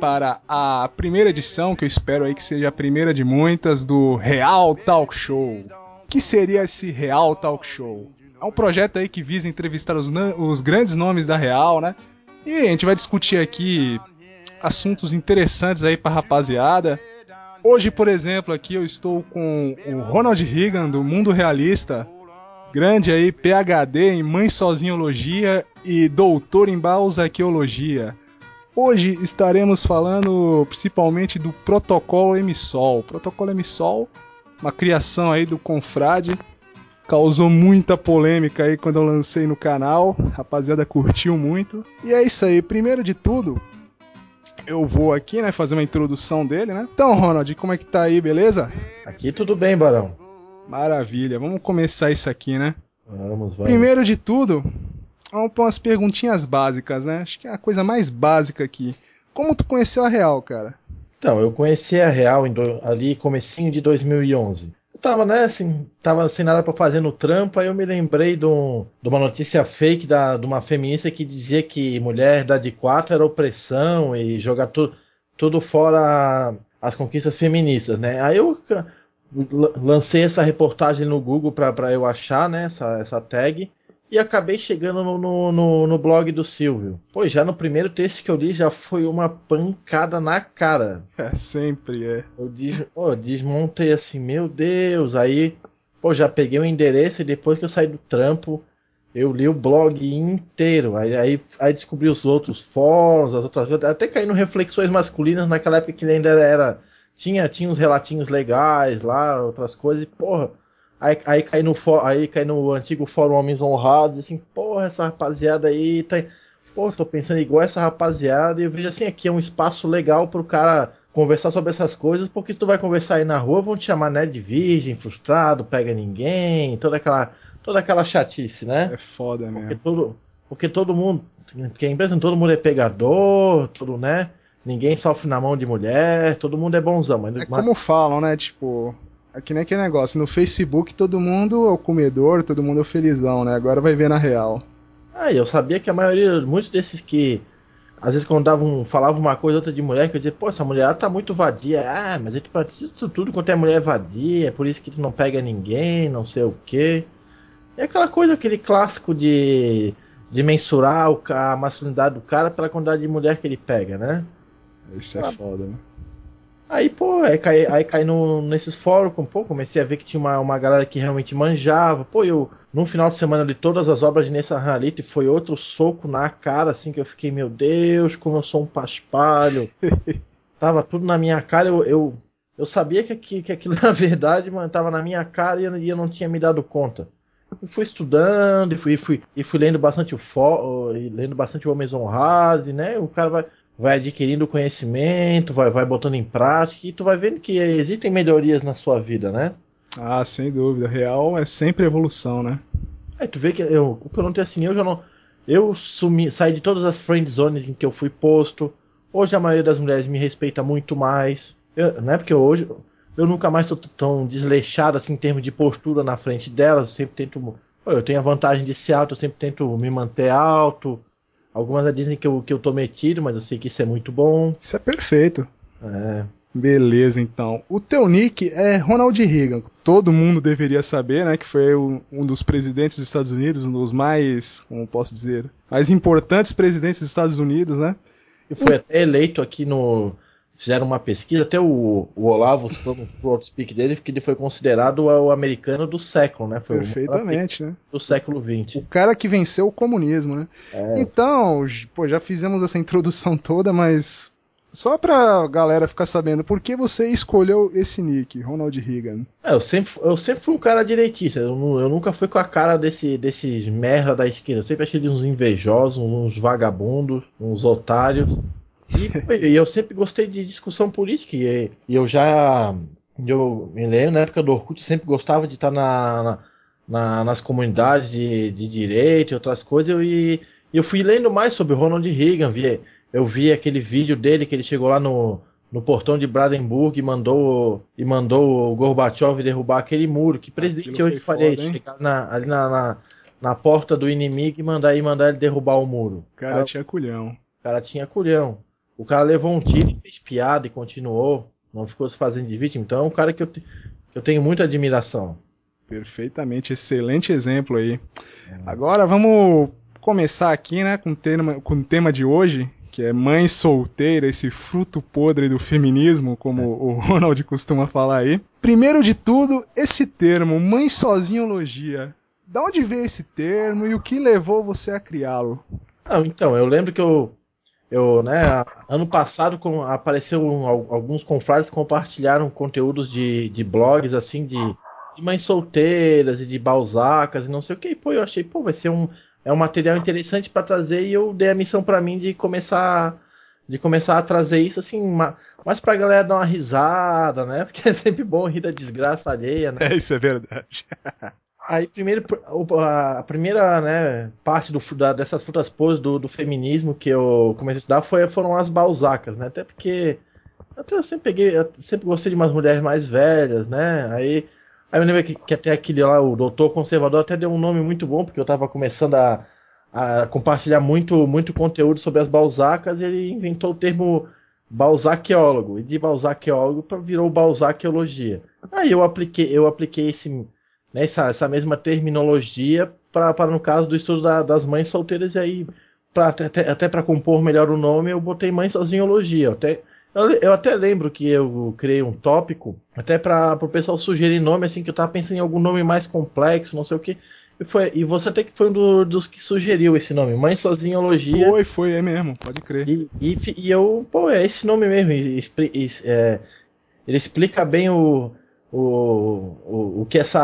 para a primeira edição, que eu espero aí que seja a primeira de muitas, do Real Talk Show. O que seria esse Real Talk Show? É um projeto aí que visa entrevistar os, os grandes nomes da Real, né? E a gente vai discutir aqui assuntos interessantes aí pra rapaziada. Hoje, por exemplo, aqui eu estou com o Ronald Reagan do Mundo Realista, grande aí, PhD em Mãe Sozinhologia e doutor em Balzaquiologia. Hoje estaremos falando principalmente do protocolo Emissol. Protocolo Emissol, uma criação aí do Confrade, causou muita polêmica aí quando eu lancei no canal, a rapaziada curtiu muito. E é isso aí, primeiro de tudo, eu vou aqui, né, fazer uma introdução dele, né? Então, Ronald, como é que tá aí, beleza? Aqui tudo bem, Barão. Maravilha, vamos começar isso aqui, né? Vamos, vamos. Primeiro de tudo, vamos para umas perguntinhas básicas, né? Acho que é a coisa mais básica aqui. Como tu conheceu a Real, cara? Então, eu conheci a Real do, ali comecinho de 2011 tava, né, assim, tava sem nada para fazer no trampo, aí eu me lembrei de, um, de uma notícia fake da, de uma feminista que dizia que mulher da de quatro era opressão e jogar tu, tudo fora as conquistas feministas, né? Aí eu lancei essa reportagem no Google para eu achar, né, essa, essa tag e acabei chegando no, no, no, no, blog do Silvio. Pô, já no primeiro texto que eu li já foi uma pancada na cara. É, sempre é. Eu des, pô, desmontei assim, meu Deus. Aí, pô, já peguei o endereço e depois que eu saí do trampo, eu li o blog inteiro. Aí, aí, aí descobri os outros fóruns, as outras coisas. Até caí no Reflexões Masculinas naquela época que ainda era. Tinha, tinha uns relatinhos legais lá, outras coisas, e porra Aí, aí, cai no, aí cai no antigo Fórum Homens Honrados, assim, porra, essa rapaziada aí tá. Pô, tô pensando igual essa rapaziada, e eu vejo assim, aqui é um espaço legal pro cara conversar sobre essas coisas, porque se tu vai conversar aí na rua, vão te chamar, né, de virgem, frustrado, pega ninguém, toda aquela, toda aquela chatice, né? É foda mesmo. Porque todo, porque todo mundo, porque a empresa todo mundo é pegador, todo, né? Ninguém sofre na mão de mulher, todo mundo é bonzão. Mas, é como falam, né? Tipo, que nem aquele negócio, no Facebook todo mundo é o comedor, todo mundo é o felizão, né? Agora vai ver na real. Ah, eu sabia que a maioria, muitos desses que às vezes quando davam, falavam uma coisa outra de mulher, que eu dizia, pô, essa mulher tá muito vadia. Ah, mas tu pratica tudo quanto é mulher vadia, é por isso que tu não pega ninguém, não sei o quê. É aquela coisa, aquele clássico de, de mensurar o, a masculinidade do cara pela quantidade de mulher que ele pega, né? Isso é ah, foda, né? Aí, pô, aí cai, aí cai no, nesses fóruns, pô, comecei a ver que tinha uma, uma galera que realmente manjava. Pô, eu, no final de semana, li todas as obras de Nessa Halito e foi outro soco na cara, assim, que eu fiquei, meu Deus, como eu sou um paspalho. tava tudo na minha cara, eu, eu, eu sabia que, que, que aquilo, na verdade, mano, tava na minha cara e eu, e eu não tinha me dado conta. Eu fui estudando e fui, fui, e fui lendo bastante o fó, lendo bastante o Homens Honrados, né? O cara vai vai adquirindo conhecimento, vai, vai botando em prática e tu vai vendo que existem melhorias na sua vida, né? Ah, sem dúvida. Real é sempre evolução, né? Aí tu vê que eu, o que eu não tenho assim, eu já não. Eu sumi, saí de todas as friend zones em que eu fui posto. Hoje a maioria das mulheres me respeita muito mais. Eu, não é porque hoje eu nunca mais sou tão desleixado assim em termos de postura na frente delas. Eu sempre tento. Eu tenho a vantagem de ser alto, eu sempre tento me manter alto. Algumas dizem que eu, que eu tô metido, mas eu sei que isso é muito bom. Isso é perfeito. É. Beleza, então. O teu nick é Ronald Reagan. Todo mundo deveria saber, né? Que foi um dos presidentes dos Estados Unidos, um dos mais, como posso dizer, mais importantes presidentes dos Estados Unidos, né? E foi até eleito aqui no, fizeram uma pesquisa, até o, o Olavo no outspeak dele, que ele foi considerado o americano do século, né? Foi Perfeitamente, né? Do século XX. O cara que venceu o comunismo, né? É. Então, pô, já fizemos essa introdução toda, mas só pra galera ficar sabendo, por que você escolheu esse nick, Ronald Reagan? É, eu sempre, eu sempre fui um cara direitista, eu, eu nunca fui com a cara desse, desses merda da esquerda, eu sempre achei eles uns invejosos, uns vagabundos, uns otários. E, e, eu sempre gostei de discussão política, e, e, eu já. Eu me lembro, na época do Orkut, eu sempre gostava de estar na, na, na nas comunidades de, de direito e outras coisas, eu, e eu fui lendo mais sobre Ronald Reagan, vi, eu vi aquele vídeo dele que ele chegou lá no, no portão de Brandenburg e mandou, e mandou o Gorbachev derrubar aquele muro. Que presidente hoje faria isso? Chegar na, ali na, na, na, porta do inimigo e mandar, e mandar ele derrubar o muro. Cara, cara tinha culhão. cara tinha culhão. O cara levou um tiro e fez piada e continuou. Não ficou se fazendo de vítima. Então é um cara que eu, te, eu tenho muita admiração. Perfeitamente, excelente exemplo aí. É. Agora vamos começar aqui, né, com o tema, com o tema de hoje, que é mãe solteira, esse fruto podre do feminismo, como o Ronald costuma falar aí. Primeiro de tudo, esse termo, mãe sozinhologia. Da onde veio esse termo e o que levou você a criá-lo? então, eu lembro que eu, eu né, ano passado com, apareceu alguns confrades compartilharam conteúdos de, de blogs, assim, de, de mães solteiras e de balzacas e não sei o que. E, pô, eu achei, pô, vai ser um, é um material interessante para trazer e eu dei a missão para mim de começar de começar a trazer isso assim, uma, mais pra galera dar uma risada, né? Porque é sempre bom rir da desgraça alheia, né? É, isso é verdade. Aí, primeiro, a primeira né, parte do, da, dessas frutas podres do, do, feminismo que eu comecei a estudar foi, foram as balzacas, né? Até porque eu sempre peguei, eu sempre gostei de umas mulheres mais velhas, né? Aí Aí eu lembro que, que até aquele lá, o doutor conservador, até deu um nome muito bom, porque eu estava começando a, a, compartilhar muito, muito conteúdo sobre as balzacas e ele inventou o termo balzaqueólogo. E de balzaqueólogo virou balzaqueologia. Aí eu apliquei, eu apliquei esse, né, essa, essa mesma terminologia para no caso do estudo da, das mães solteiras e aí pra, até, até para compor melhor o nome eu botei mãe sozinhologia. Até eu, eu, até lembro que eu criei um tópico, até para o pessoal sugerir nome, assim, que eu tava pensando em algum nome mais complexo, não sei o que. E, foi, e você até que foi um do, dos que sugeriu esse nome, Mãe Sozinhologia. Foi, foi, é mesmo, pode crer. E, e, e eu, pô, é esse nome mesmo. É, ele explica bem o, o, o, o que essa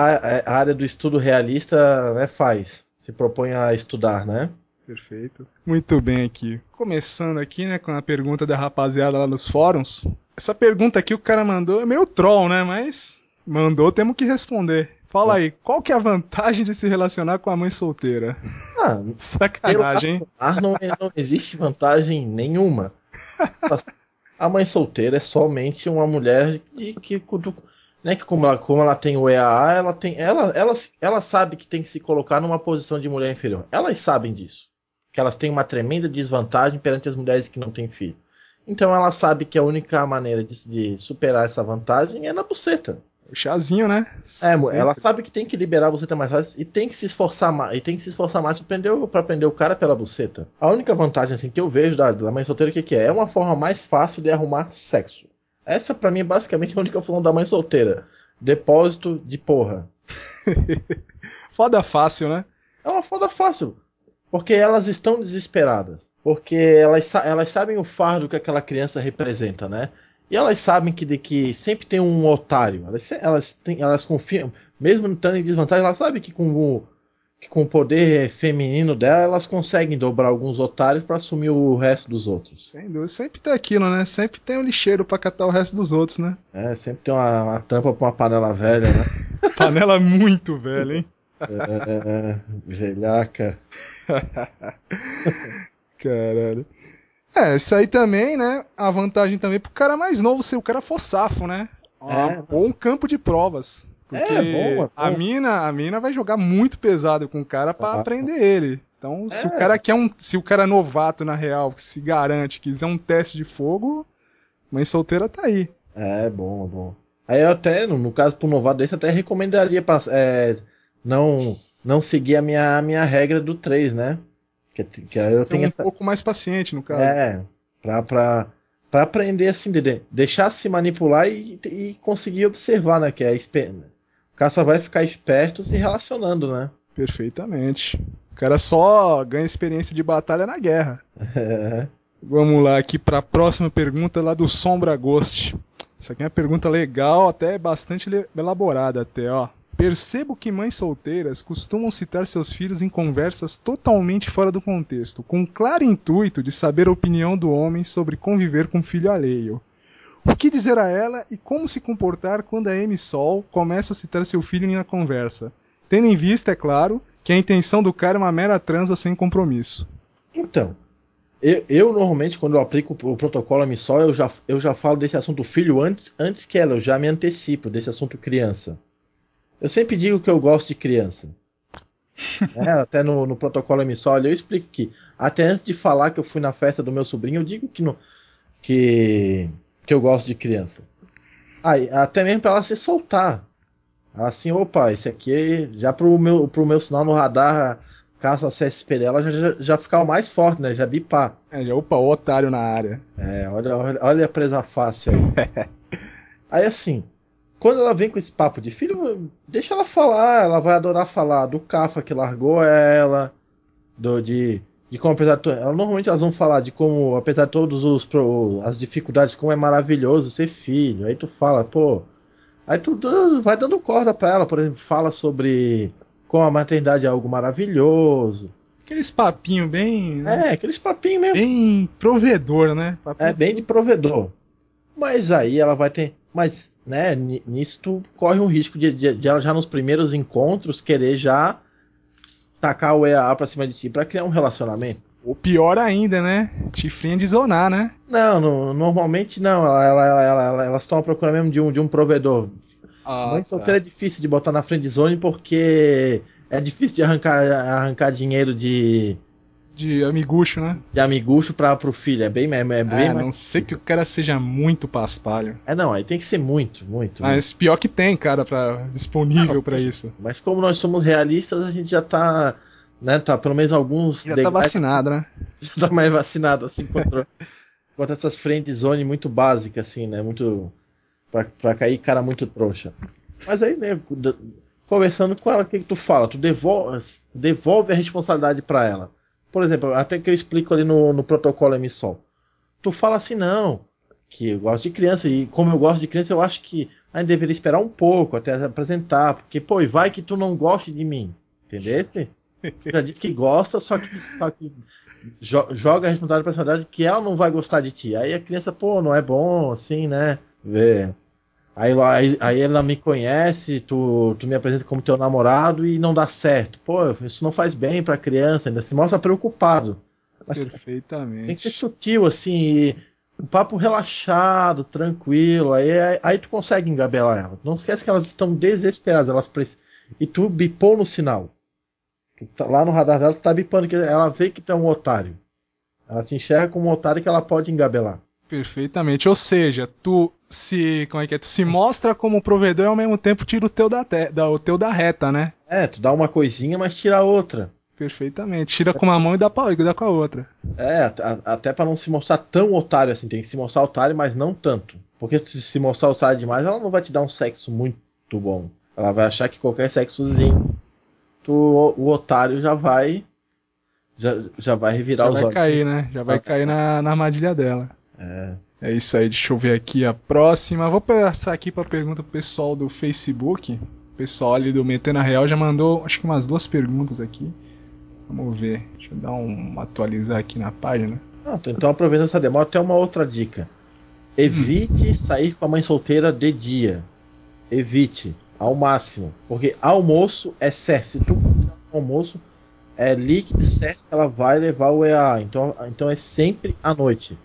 área do estudo realista né, faz, se propõe a estudar, né? Perfeito. Muito bem aqui. Começando aqui, né, com a pergunta da rapaziada lá nos fóruns. Essa pergunta aqui o cara mandou é meio troll, né, mas mandou, temos que responder. Fala aí, qual que é a vantagem de se relacionar com a mãe solteira? Ah, Sacanagem? Não, não existe vantagem nenhuma. A mãe solteira é somente uma mulher de, que, né, que como ela, como ela tem o EAA, ela tem, ela, ela, ela sabe que tem que se colocar numa posição de mulher inferior. Elas sabem disso que elas têm uma tremenda desvantagem perante as mulheres que não têm filho. Então ela sabe que a única maneira de, de superar essa vantagem é na buceta. O chazinho, né? É, Sempre. ela sabe que tem que liberar a buceta mais fácil e tem que se esforçar mais, e tem que se esforçar mais para prender, pra prender o cara pela buceta. A única vantagem assim que eu vejo da, da mãe solteira que, que é? É uma forma mais fácil de arrumar sexo. Essa para mim é basicamente a única função da mãe solteira. Depósito de porra. foda fácil, né? É uma foda fácil. Porque elas estão desesperadas. Porque elas, elas sabem o fardo que aquela criança representa, né? E elas sabem que, de que sempre tem um otário. Elas, elas, têm, elas confiam, mesmo estando em desvantagem, elas sabem que com o, que com o poder feminino dela, elas conseguem dobrar alguns otários para assumir o resto dos outros. Sem dúvida. Sempre tem aquilo, né? Sempre tem um lixeiro para catar o resto dos outros, né? É, sempre tem uma, uma tampa pra uma panela velha, né? panela muito velha, hein? É, velhaca. Caralho. É, isso aí também, né? A vantagem também pro cara mais novo se o cara for safo, né? É. Ou um campo de provas. Porque é, bom, é a mina, a mina vai jogar muito pesado com o cara para ah. aprender ele. Então, é. se o cara quer um, se o cara é novato na real, que se garante, quiser um teste de fogo, mãe solteira tá aí. É, bom, bom. Aí eu até, no, caso pro novato desse, até recomendaria pra, é, não não seguir a minha, a minha regra do 3, né? Que, que eu tenho um essa... pouco mais paciente, no caso. É, pra, pra, pra aprender assim, de deixar se manipular e, e conseguir observar, né? Que é o cara só vai ficar esperto se relacionando, né? Perfeitamente. O cara só ganha experiência de batalha na guerra. É. Vamos lá aqui para a próxima pergunta lá do Sombra Ghost. Essa aqui é uma pergunta legal, até bastante elaborada até, ó. Percebo que mães solteiras costumam citar seus filhos em conversas totalmente fora do contexto, com um claro intuito de saber a opinião do homem sobre conviver com filho alheio. O que dizer a ela e como se comportar quando a M Sol começa a citar seu filho na conversa, tendo em vista, é claro, que a intenção do cara é uma mera transa sem compromisso. Então, eu, eu, normalmente, quando eu aplico o protocolo MSOL, eu já, eu já falo desse assunto filho antes, antes que ela, eu já me antecipo desse assunto criança. Eu sempre digo que eu gosto de criança. é, até no, no protocolo emissório eu explico que Até antes de falar que eu fui na festa do meu sobrinho, eu digo que, no, que, que eu gosto de criança. Aí, até mesmo para ela se soltar. Ela assim, opa, esse aqui, já pro meu, pro meu sinal no radar, caça CSP dela, já, já, já ficar o mais forte, né? Já bipar. É, já opa, o otário na área. É, olha, olha, olha a presa fácil aí. aí assim, quando ela vem com esse papo de filho, deixa ela falar, ela vai adorar falar do Cafa que largou ela, do de, de como apesar de, normalmente elas vão falar de como apesar de todos os as dificuldades, como é maravilhoso ser filho. Aí tu fala, pô, aí tu vai dando corda para ela, por exemplo, fala sobre como a maternidade é algo maravilhoso. Aqueles papinho bem. Né? É, aqueles papinhos mesmo. Bem provedor, né? Papinho é bem de provedor. Mas aí ela vai ter. Mas, né, nisso tu corre um risco de, de, de, ela já nos primeiros encontros querer já tacar o EAA pra cima de ti pra criar um relacionamento. Ou pior ainda, né? Te friendzzonar, né? Não, no, normalmente não. Ela, ela, ela, elas estão à procura mesmo de um, de um provedor. Ah, Mãe solteira tá. é difícil de botar na friendzone porque é difícil de arrancar, arrancar dinheiro de de amigucho, né? De amigucho pra, pro filho. É bem, é, é bem é, mais... não sei que o cara seja muito paspalho. É, não, aí tem que ser muito, muito. Mas muito. pior que tem, cara, pra, disponível para isso. Mas como nós somos realistas, a gente já tá, né, tá pelo menos alguns... Já tá vacinado, né? Já tá mais vacinado, assim, contra, contra essas friend zone muito básicas, assim, né, muito... Pra, pra cair cara muito trouxa. Mas aí, né, conversando com ela, o que, que tu fala? Tu devolve, devolve a responsabilidade para ela por exemplo, até que eu explico ali no, no protocolo emissol. Tu fala assim, não, que eu gosto de criança, e como eu gosto de criança, eu acho que a gente deveria esperar um pouco até apresentar, porque, pô, vai que tu não goste de mim, entendeu? Já disse que gosta, só que, só que joga a responsabilidade pra personalidade que ela não vai gostar de ti. Aí a criança, pô, não é bom, assim, né? Vê. Aí, aí, aí ela me conhece, tu, tu me apresenta como teu namorado e não dá certo. Pô, isso não faz bem pra criança, ainda se mostra preocupado. Mas Perfeitamente. Tem que ser sutil, assim, um papo relaxado, tranquilo. Aí, aí, aí, tu consegue engabelar ela. Não esquece que elas estão desesperadas, elas precisam. E tu bipou no sinal. Tá, lá no radar dela, tu tá bipando, que ela vê que tu é um otário. Ela te enxerga como um otário que ela pode engabelar. Perfeitamente. Ou seja, tu se. Como é que é? Tu se mostra como provedor e ao mesmo tempo tira o teu da, te, da, o teu da reta, né? É, tu dá uma coisinha, mas tira a outra. Perfeitamente. Tira com uma mão e dá, pra, e dá com a outra. É, a, até para não se mostrar tão otário assim. Tem que se mostrar otário, mas não tanto. Porque se se mostrar otário demais, ela não vai te dar um sexo muito bom. Ela vai achar que qualquer sexozinho, tu, o, o otário já vai. Já, já vai revirar já os vai olhos. cair, né? Já vai cair na, na armadilha dela. É. É isso aí, deixa eu ver aqui a próxima. Vou passar aqui para pergunta pro pessoal do Facebook. O pessoal ali do Metena Real já mandou, acho que umas duas perguntas aqui. Vamos ver. Deixa eu dar um atualizar aqui na página. Ah, então aproveitando essa demora, tem uma outra dica. Evite hum. sair com a mãe solteira de dia. Evite, ao máximo. Porque almoço é certo. Se tu almoço, é líquido certo que ela vai levar o EA. Então, então é sempre à noite.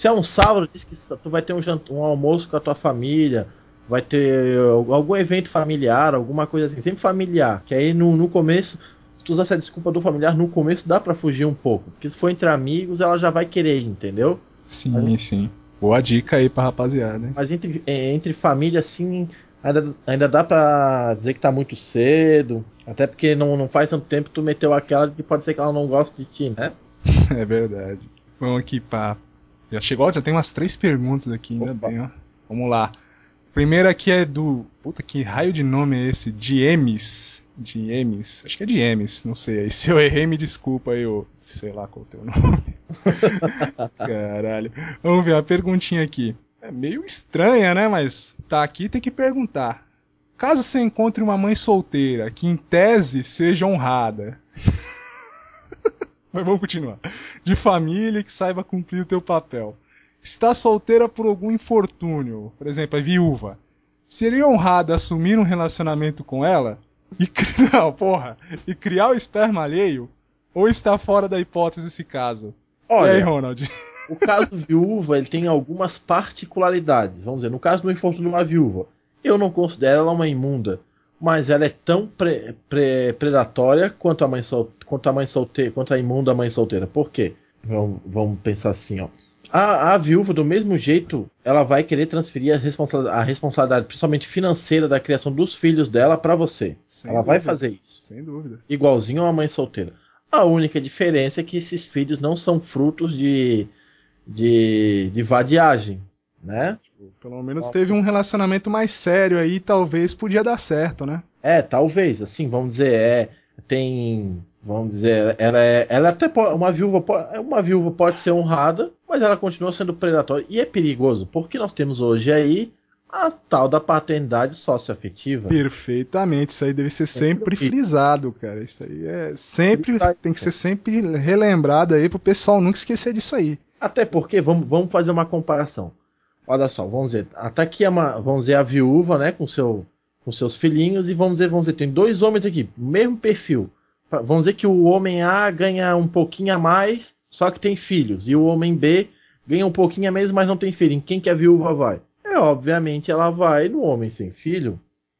Se é um sábado, diz que tu vai ter um, um almoço com a tua família, vai ter algum evento familiar, alguma coisa assim, sempre familiar. Que aí no, no começo, se tu usar essa desculpa do familiar, no começo dá para fugir um pouco. Porque se for entre amigos, ela já vai querer, entendeu? Sim, Mas, sim. Boa dica aí pra rapaziada. Hein? Mas entre, é, entre família, assim, ainda, ainda dá pra dizer que tá muito cedo. Até porque não, não faz tanto tempo que tu meteu aquela que pode ser que ela não goste de ti, né? é verdade. Vamos aqui pra já chegou, já tem umas três perguntas aqui, ainda Opa. bem, ó. Vamos lá. Primeiro aqui é do. Puta, que raio de nome é esse? Diemes. Diemes. Acho que é Diemes, não sei. Aí se eu errei, me desculpa aí, eu. Sei lá qual é o teu nome. Caralho. Vamos ver, uma perguntinha aqui. É meio estranha, né? Mas tá aqui, tem que perguntar. Caso você encontre uma mãe solteira que, em tese, seja honrada. Mas vamos continuar. De família que saiba cumprir o teu papel. Está solteira por algum infortúnio, por exemplo, é viúva. Seria honrado assumir um relacionamento com ela? E não, porra, e criar o esperma alheio? Ou está fora da hipótese esse caso? Olha, e aí, Ronald? O caso viúva, ele tem algumas particularidades. Vamos dizer, no caso do infortúnio de uma viúva, eu não considero ela uma imunda. Mas ela é tão pre, pre, predatória quanto a mãe sol, quanto a mãe solteira, quanto a imunda mãe solteira. Por quê? Vamos, vamos pensar assim, ó. A, a, viúva, do mesmo jeito, ela vai querer transferir a responsabilidade, a responsabilidade principalmente financeira, da criação dos filhos dela para você. Sem ela dúvida. vai fazer isso. Sem dúvida. Igualzinho a uma mãe solteira. A única diferença é que esses filhos não são frutos de, de, de vadiagem, né? Pelo menos teve um relacionamento mais sério aí, talvez podia dar certo, né? É, talvez, assim, vamos dizer, é, tem, vamos dizer, ela é, ela é até pode, uma viúva, uma viúva pode ser honrada, mas ela continua sendo predatória e é perigoso, porque nós temos hoje aí a tal da paternidade socioafetiva. Perfeitamente, isso aí deve ser sempre frisado, cara. Isso aí é sempre tem que ser sempre relembrado aí pro pessoal nunca esquecer disso aí. Até porque vamos, vamos fazer uma comparação. Olha só, vamos dizer, até aqui é uma, vamos dizer a viúva, né, com seu com seus filhinhos e vamos dizer, vamos dizer, tem dois homens aqui, mesmo perfil. Vamos dizer que o homem A ganha um pouquinho a mais, só que tem filhos, e o homem B ganha um pouquinho a menos, mas não tem filho. Em quem que a viúva vai? É, obviamente, ela vai no homem sem filho.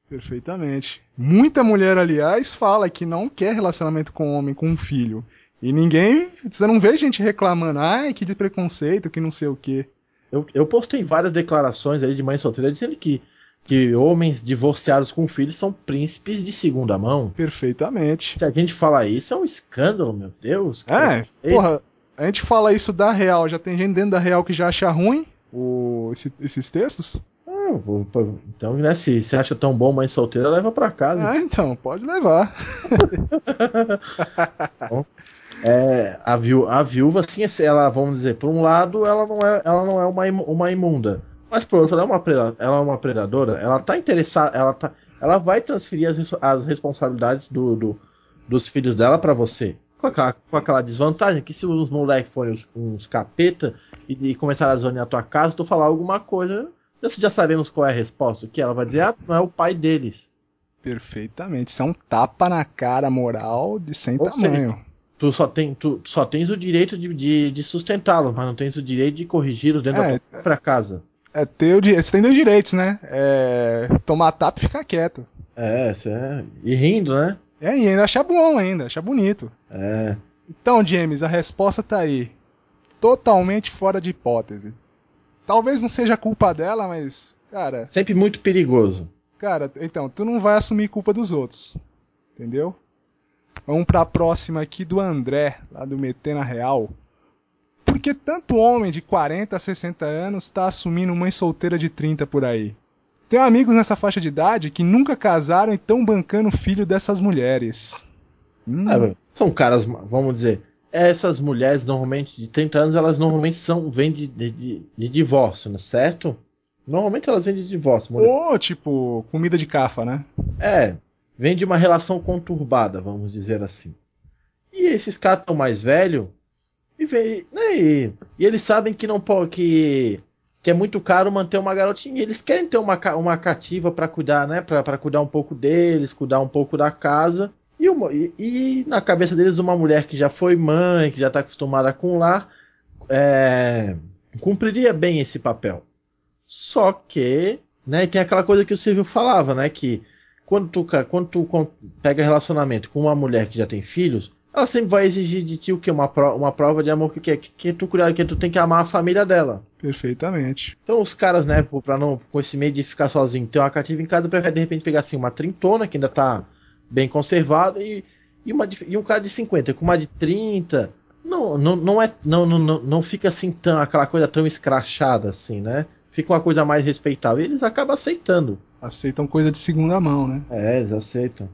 Perfeitamente. Muita mulher, aliás, fala que não quer relacionamento com homem com um filho. E ninguém. Você não vê gente reclamando, ai, que de preconceito, que não sei o quê. Eu, eu postei várias declarações aí de mãe solteira dizendo que, que homens divorciados com filhos são príncipes de segunda mão. Perfeitamente. Se a gente falar isso, é um escândalo, meu Deus. É, porra, a gente fala isso da Real, já tem gente dentro da Real que já acha ruim o, esse, esses textos? Ah, então, né, se você acha tão bom mãe solteira, leva para casa. Ah, então, pode levar. bom, é, a, viú a viúva, assim, ela, vamos dizer, por um lado, ela não é, ela não é uma, uma imunda. Mas por outro, ela é uma, ela é uma predadora, ela tá interessada, ela, tá, ela vai transferir as, as responsabilidades do, do, dos filhos dela para você. Com aquela, com aquela desvantagem que se os moleques forem uns, uns capeta e, e começar a zonear a tua casa, tu falar alguma coisa, nós já sabemos qual é a resposta. Que ela vai dizer, ah, não é o pai deles. Perfeitamente. Isso é um tapa na cara moral de sem Ou tamanho. Seja, tu só, tem, tu só tens o direito de, de, de sustentá-los, mas não tens o direito de corrigi-los dentro é, da tua própria casa. É ter o Você tem dois direitos, né? É, tomar tapa e ficar quieto. É, é, e rindo, né? É, e ainda achar bom ainda, achar bonito. É. Então, James, a resposta tá aí. Totalmente fora de hipótese. Talvez não seja culpa dela, mas, cara. Sempre muito perigoso. Cara, então, tu não vai assumir culpa dos outros. Entendeu? Vamos para a próxima aqui do André, lá do Metena Real. Por que tanto homem de 40 a 60 anos está assumindo mãe solteira de 30 por aí? Tenho amigos nessa faixa de idade que nunca casaram e estão bancando filho dessas mulheres. Hum. Ah, são caras, vamos dizer, essas mulheres normalmente de 30 anos, elas normalmente são vêm de, de, de divórcio, né? certo? Normalmente elas vêm de divórcio. Mulher. Ou tipo, comida de cafa, né? É, vem de uma relação conturbada, vamos dizer assim. E esses caras estão mais velhos e, né, e, e, eles sabem que não que, que é muito caro manter uma garotinha. Eles querem ter uma, uma cativa para cuidar, né? Para cuidar um pouco deles, cuidar um pouco da casa. E, uma, e, e, na cabeça deles, uma mulher que já foi mãe, que já está acostumada com lar, é, cumpriria bem esse papel. Só que, né, tem aquela coisa que o Silvio falava, né, que quando tu, quando tu pega relacionamento com uma mulher que já tem filhos, ela sempre vai exigir de ti o que? Uma, pro, uma prova de amor que, que, que, tu, que tu tem que amar a família dela. Perfeitamente. Então os caras, né, pra não, com esse medo de ficar sozinho, ter uma cativa em casa, prefere de repente pegar assim uma trintona que ainda tá bem conservada e, e, uma, e um cara de 50 com uma de 30. Não, não, não, é, não, não, não fica assim tão, aquela coisa tão escrachada assim, né? Fica uma coisa mais respeitável. E eles acabam aceitando. Aceitam coisa de segunda mão, né? É, eles aceitam.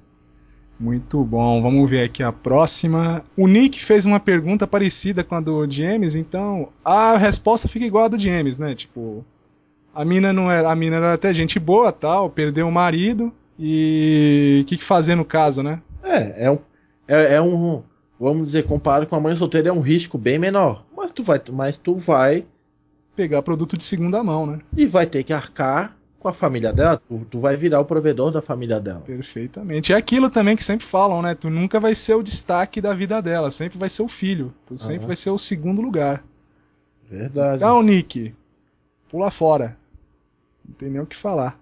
Muito bom, vamos ver aqui a próxima. O Nick fez uma pergunta parecida com a do James, então a resposta fica igual a do James, né? Tipo, a mina não era, a mina era até gente boa, tal, perdeu o marido e o que, que, fazer no caso, né? É, é um, é, é, um, vamos dizer, comparado com a mãe solteira é um risco bem menor, mas tu vai, mas tu vai pegar produto de segunda mão, né? E vai ter que arcar com a família dela, tu, tu, vai virar o provedor da família dela. Perfeitamente. É aquilo também que sempre falam, né? Tu nunca vai ser o destaque da vida dela, sempre vai ser o filho. Tu sempre vai ser o segundo lugar. Verdade. Então, Nick, pula fora. Não tem nem o que falar.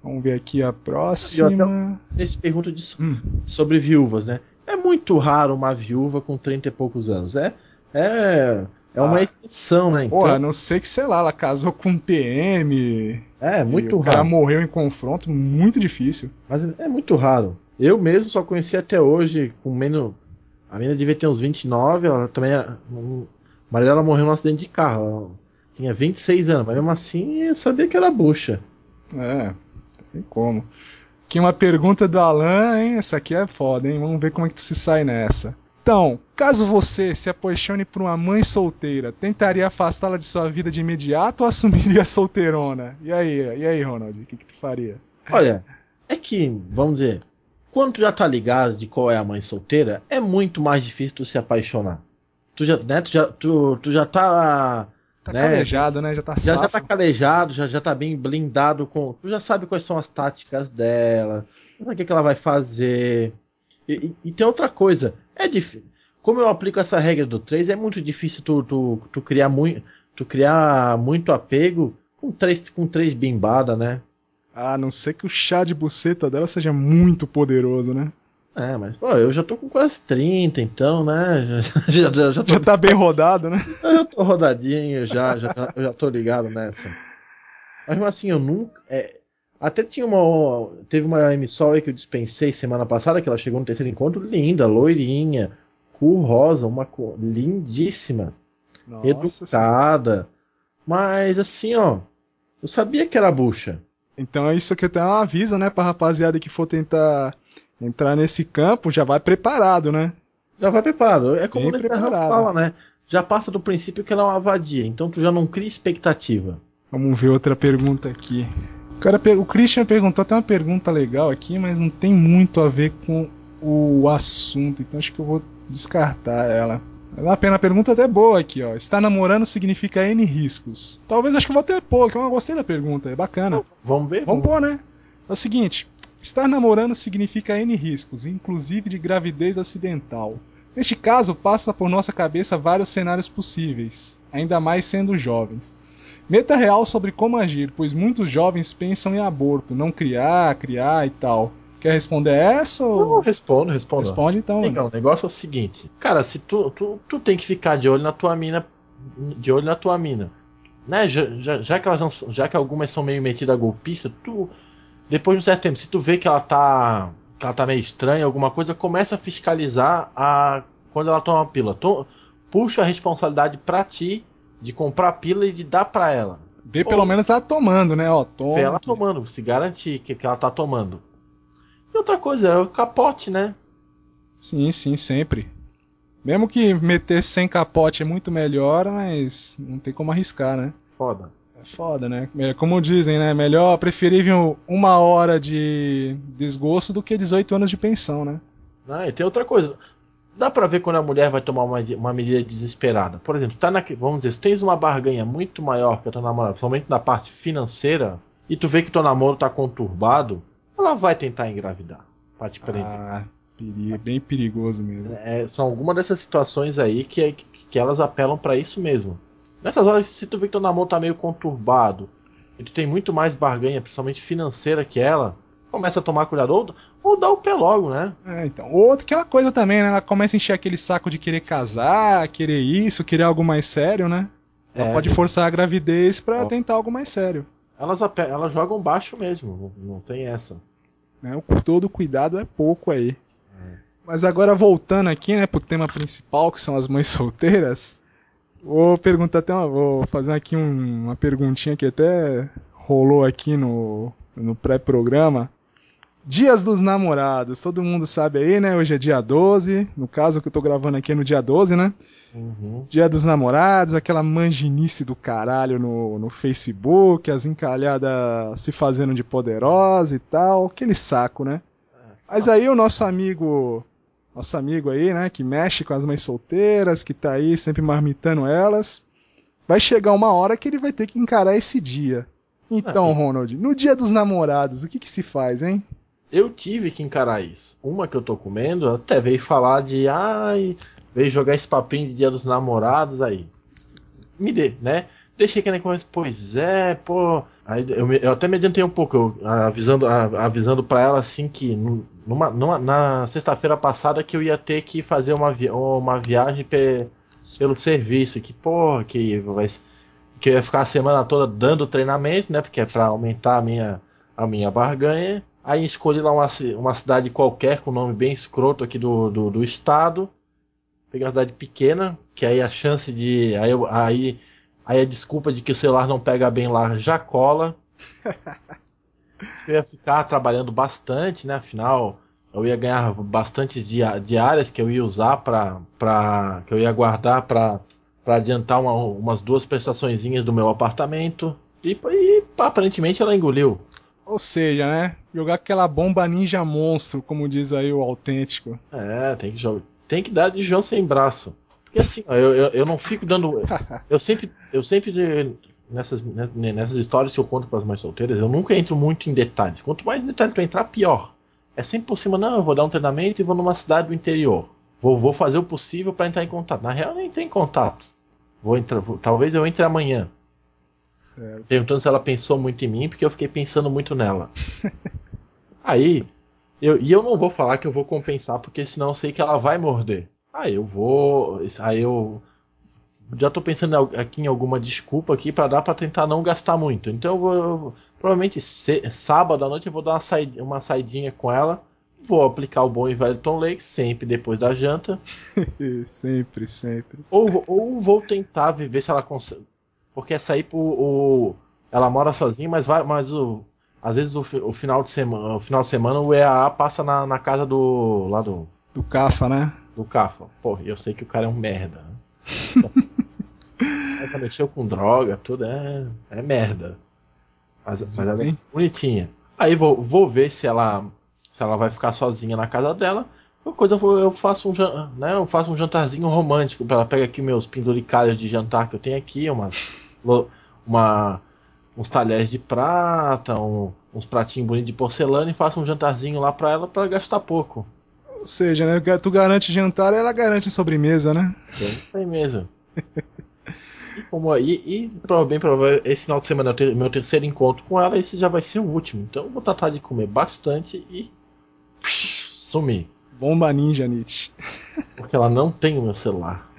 Vamos ver aqui a próxima. Esse pergunta de, hum. sobre viúvas, né? É muito raro uma viúva com 30 e poucos anos. É, é, é uma ah. exceção, né? Então... Porra, a não sei que, sei lá, ela casou com um PM. É, muito raro. Cara morreu em confronto, muito difícil. Mas é muito raro. Eu mesmo só conheci até hoje com menos. A menina devia ter uns 29, ela também. O marido dela morreu num acidente de carro. Ela tinha 26 anos, mas mesmo assim eu sabia que era bucha. É, tem como. Aqui uma pergunta do Alan, hein? Essa aqui é foda, hein? Vamos ver como é que tu se sai nessa. Então, caso você se apaixone por uma mãe solteira, tentaria afastá-la de sua vida de imediato ou assumiria solteirona? E aí, e aí, Ronald, o que, que tu faria? Olha, é que, vamos dizer, quando tu já tá ligado de qual é a mãe solteira, é muito mais difícil tu se apaixonar. Tu já, né, tu já, tu, tu já tá Tá né? calejado, né? Já tá já, já tá calejado, já, já tá bem blindado com. Tu já sabe quais são as táticas dela, o que, que ela vai fazer. E, e, e, tem outra coisa, é difícil. Como eu aplico essa regra do 3, é muito difícil tu, tu, tu criar muito. Tu criar muito apego com três, com três bimbadas, né? A não ser que o chá de buceta dela seja muito poderoso, né? É, mas, pô, eu já tô com quase 30, então, né? Já, já, já, tô... já tá bem rodado, né? Eu já tô rodadinho, já, já, eu já tô ligado nessa. Mas, assim, eu nunca. É, até tinha uma. Teve uma emissora aí que eu dispensei semana passada, que ela chegou no terceiro encontro, linda, loirinha, cor rosa, uma cor lindíssima, Nossa, educada. Sim. Mas, assim, ó, eu sabia que era bucha. Então é isso que até é um aviso, né, pra rapaziada que for tentar entrar nesse campo, já vai preparado, né? Já vai preparado. É como Bem o fala, né? Já passa do princípio que ela é uma vadia, então tu já não cria expectativa. Vamos ver outra pergunta aqui. O, cara, o Christian perguntou até uma pergunta legal aqui, mas não tem muito a ver com o assunto, então acho que eu vou descartar ela. Vale a pena a pergunta até boa aqui, ó. Estar namorando significa N riscos. Talvez acho que vou ter pouco, eu gostei da pergunta, é bacana. Vamos ver? Vamos, vamos pôr, né? É o seguinte, Estar namorando significa N riscos, inclusive de gravidez acidental. Neste caso, passa por nossa cabeça vários cenários possíveis, ainda mais sendo jovens. Meta real sobre como agir, pois muitos jovens pensam em aborto, não criar, criar e tal. Quer responder essa ou. Não, respondo, respondo. Responde então. Então, o negócio é o seguinte. Cara, se tu, tu, tu tem que ficar de olho na tua mina. De olho na tua mina. Né? Já, já, já que elas não, já que algumas são meio metidas a golpista, tu depois de um certo tempo, se tu vê que ela tá, que ela tá meio estranha, alguma coisa, começa a fiscalizar a quando ela toma a pílula. Tu, puxa a responsabilidade para ti de comprar a pílula e de dar para ela. Vê pelo menos ela tomando, né? Ó, toma. Vê ela tomando, se garantir que, que ela tá tomando. E outra coisa, é o capote, né? Sim, sim, sempre. Mesmo que meter sem capote é muito melhor, mas não tem como arriscar, né? Foda foda, né? É, como dizem, né? Melhor, preferível uma hora de desgosto do que 18 anos de pensão, né? Ah, e tem outra coisa. Dá pra ver quando a mulher vai tomar uma, uma medida desesperada. Por exemplo, tá na, vamos dizer, se tens uma barganha muito maior que a tua namorada, principalmente na parte financeira, e tu vê que teu namoro tá conturbado, ela vai tentar engravidar pra te prender. Ah, perigo, bem perigoso mesmo. É, são algumas dessas situações aí que, que, que elas apelam para isso mesmo. Nessas horas, se tu vê que teu namoro tá meio conturbado, e tu tem muito mais barganha, principalmente financeira que ela, começa a tomar cuidado. Ou, ou dá o pé logo, né? É, então. Ou aquela coisa também, né? Ela começa a encher aquele saco de querer casar, querer isso, querer algo mais sério, né? Ela é, pode forçar a gravidez para tentar algo mais sério. Elas, elas jogam baixo mesmo, não tem essa. É, todo cuidado é pouco aí. É. Mas agora voltando aqui, né, pro tema principal, que são as mães solteiras. Vou perguntar até uma, vou fazer aqui um, uma perguntinha que até rolou aqui no, no pré-programa. Dias dos namorados, todo mundo sabe aí, né? Hoje é dia 12, no caso que eu tô gravando aqui é no dia 12, né? Uhum. Dia dos namorados, aquela manginice do caralho no, no Facebook, as encalhadas se fazendo de poderosa e tal, aquele saco, né? Mas aí o nosso amigo nosso amigo aí, né, que mexe com as mães solteiras, que tá aí sempre marmitando elas, vai chegar uma hora que ele vai ter que encarar esse dia. Então, ah, Ronald, no dia dos namorados, o que que se faz, hein? Eu tive que encarar isso. Uma que eu tô comendo até veio falar de, ai, veio jogar esse papinho de dia dos namorados aí. Me dê, né? deixei aquele negócio, pois é, pô. Aí eu, eu até me adiantei um pouco, eu, avisando, avisando para ela assim que numa, numa na sexta-feira passada que eu ia ter que fazer uma, vi uma viagem pe pelo serviço, que porra, que vai, que eu ia ficar a semana toda dando treinamento, né? Porque é para aumentar a minha, a minha barganha. Aí escolhi lá uma, uma cidade qualquer com nome bem escroto aqui do, do, do estado. Peguei uma cidade pequena, que aí a chance de. Aí, aí Aí a desculpa de que o celular não pega bem lá já cola. eu ia ficar trabalhando bastante, né? Afinal, eu ia ganhar bastante diárias que eu ia usar para que eu ia guardar para adiantar uma, umas duas prestaçõezinhas do meu apartamento. E, e aparentemente ela engoliu. Ou seja, né? Jogar aquela bomba ninja monstro, como diz aí o autêntico. É, tem que jogar. Tem que dar de João sem braço. Porque assim, eu, eu, eu não fico dando. Eu sempre, eu sempre nessas, nessas histórias que eu conto para as mães solteiras, eu nunca entro muito em detalhes. Quanto mais detalhes tu entrar, pior. É sempre por cima, não, eu vou dar um treinamento e vou numa cidade do interior. Vou, vou fazer o possível para entrar em contato. Na real, eu nem entrei em contato. Vou entrar, vou, talvez eu entre amanhã. Certo. Perguntando se ela pensou muito em mim, porque eu fiquei pensando muito nela. Aí, eu, e eu não vou falar que eu vou compensar, porque senão eu sei que ela vai morder. Ah, eu vou. Aí eu já tô pensando aqui em alguma desculpa aqui para dar para tentar não gastar muito. Então eu vou, eu, provavelmente sábado à noite eu vou dar uma, said, uma saidinha com ela. Vou aplicar o bom e velho Tom Lake sempre depois da janta. sempre, sempre. Ou, ou vou tentar ver se ela consegue. Porque é sair pro. O, ela mora sozinha, mas vai, mas o, às vezes o, o, final de semana, o final de semana o EAA passa na, na casa do lá do do Cafa, né? do Cafa. Pô, eu sei que o cara é um merda. Né? Ela mexeu com droga, tudo é, é merda. Mas, mas ela é bonitinha. Aí vou, vou ver se ela se ela vai ficar sozinha na casa dela. Qualquer coisa eu faço um, né, eu faço um jantarzinho romântico para ela pega aqui meus penduricalhos de jantar que eu tenho aqui, umas uma uns talheres de prata, um, uns pratinhos bonitos de porcelana e faço um jantarzinho lá para ela para gastar pouco. Ou seja, né? Tu garante jantar ela garante sobremesa, né? Sobremesa. e, como, e, e bem provável, esse final de semana é meu terceiro encontro com ela, esse já vai ser o último. Então eu vou tratar de comer bastante e sumir. Bomba ninja, Nietzsche. Porque ela não tem o meu celular.